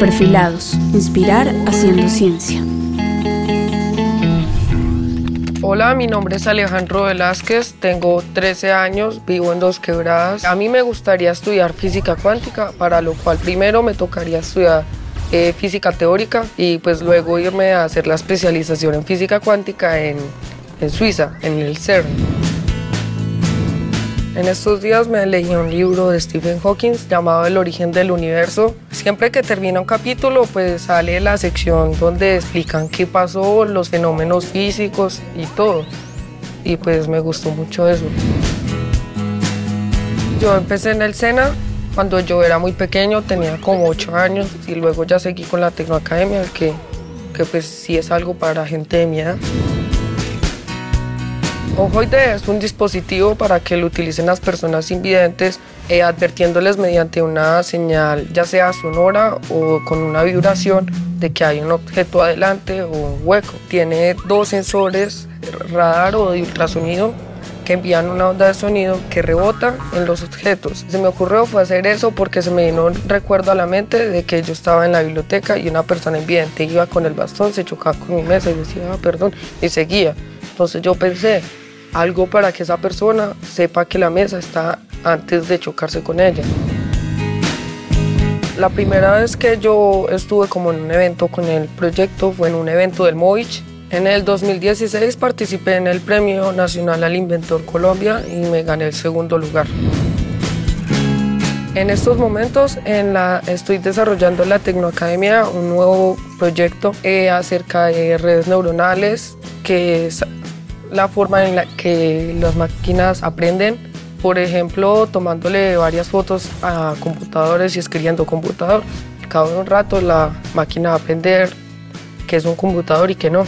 Perfilados, inspirar haciendo ciencia. Hola, mi nombre es Alejandro Velázquez, tengo 13 años, vivo en Dos Quebradas. A mí me gustaría estudiar física cuántica, para lo cual primero me tocaría estudiar eh, física teórica y pues luego irme a hacer la especialización en física cuántica en, en Suiza, en el CERN. En estos días me leí un libro de Stephen Hawking llamado El origen del universo. Siempre que termina un capítulo, pues sale la sección donde explican qué pasó, los fenómenos físicos y todo. Y pues me gustó mucho eso. Yo empecé en el SENA cuando yo era muy pequeño, tenía como 8 años y luego ya seguí con la Tecnoacademia, que, que pues sí es algo para gente de mi. Ojoide es un dispositivo para que lo utilicen las personas invidentes, eh, advirtiéndoles mediante una señal, ya sea sonora o con una vibración, de que hay un objeto adelante o un hueco. Tiene dos sensores, radar o de ultrasonido, que envían una onda de sonido que rebota en los objetos. Se me ocurrió fue hacer eso porque se me vino un recuerdo a la mente de que yo estaba en la biblioteca y una persona invidente iba con el bastón, se chocaba con mi mesa y decía, ah, perdón, y seguía. Entonces yo pensé, algo para que esa persona sepa que la mesa está antes de chocarse con ella. La primera vez que yo estuve como en un evento con el proyecto fue en un evento del Movich. En el 2016 participé en el Premio Nacional al Inventor Colombia y me gané el segundo lugar. En estos momentos estoy desarrollando en la Tecnoacademia un nuevo proyecto eh, acerca de redes neuronales que es la forma en la que las máquinas aprenden, por ejemplo, tomándole varias fotos a computadores y escribiendo computador. Cada un rato la máquina va a aprender que es un computador y que no.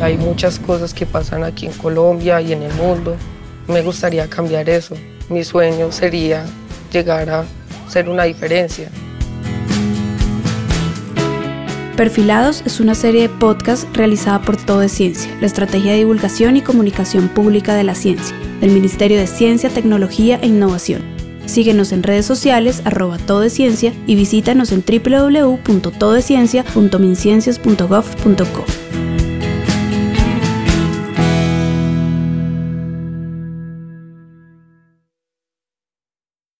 Hay muchas cosas que pasan aquí en Colombia y en el mundo. Me gustaría cambiar eso. Mi sueño sería llegar a ser una diferencia. Perfilados es una serie de podcasts realizada por Todo Ciencia, la estrategia de divulgación y comunicación pública de la ciencia, del Ministerio de Ciencia, Tecnología e Innovación. Síguenos en redes sociales arroba todo ciencia y visítanos en www.todesciencia.minciencias.gov.co.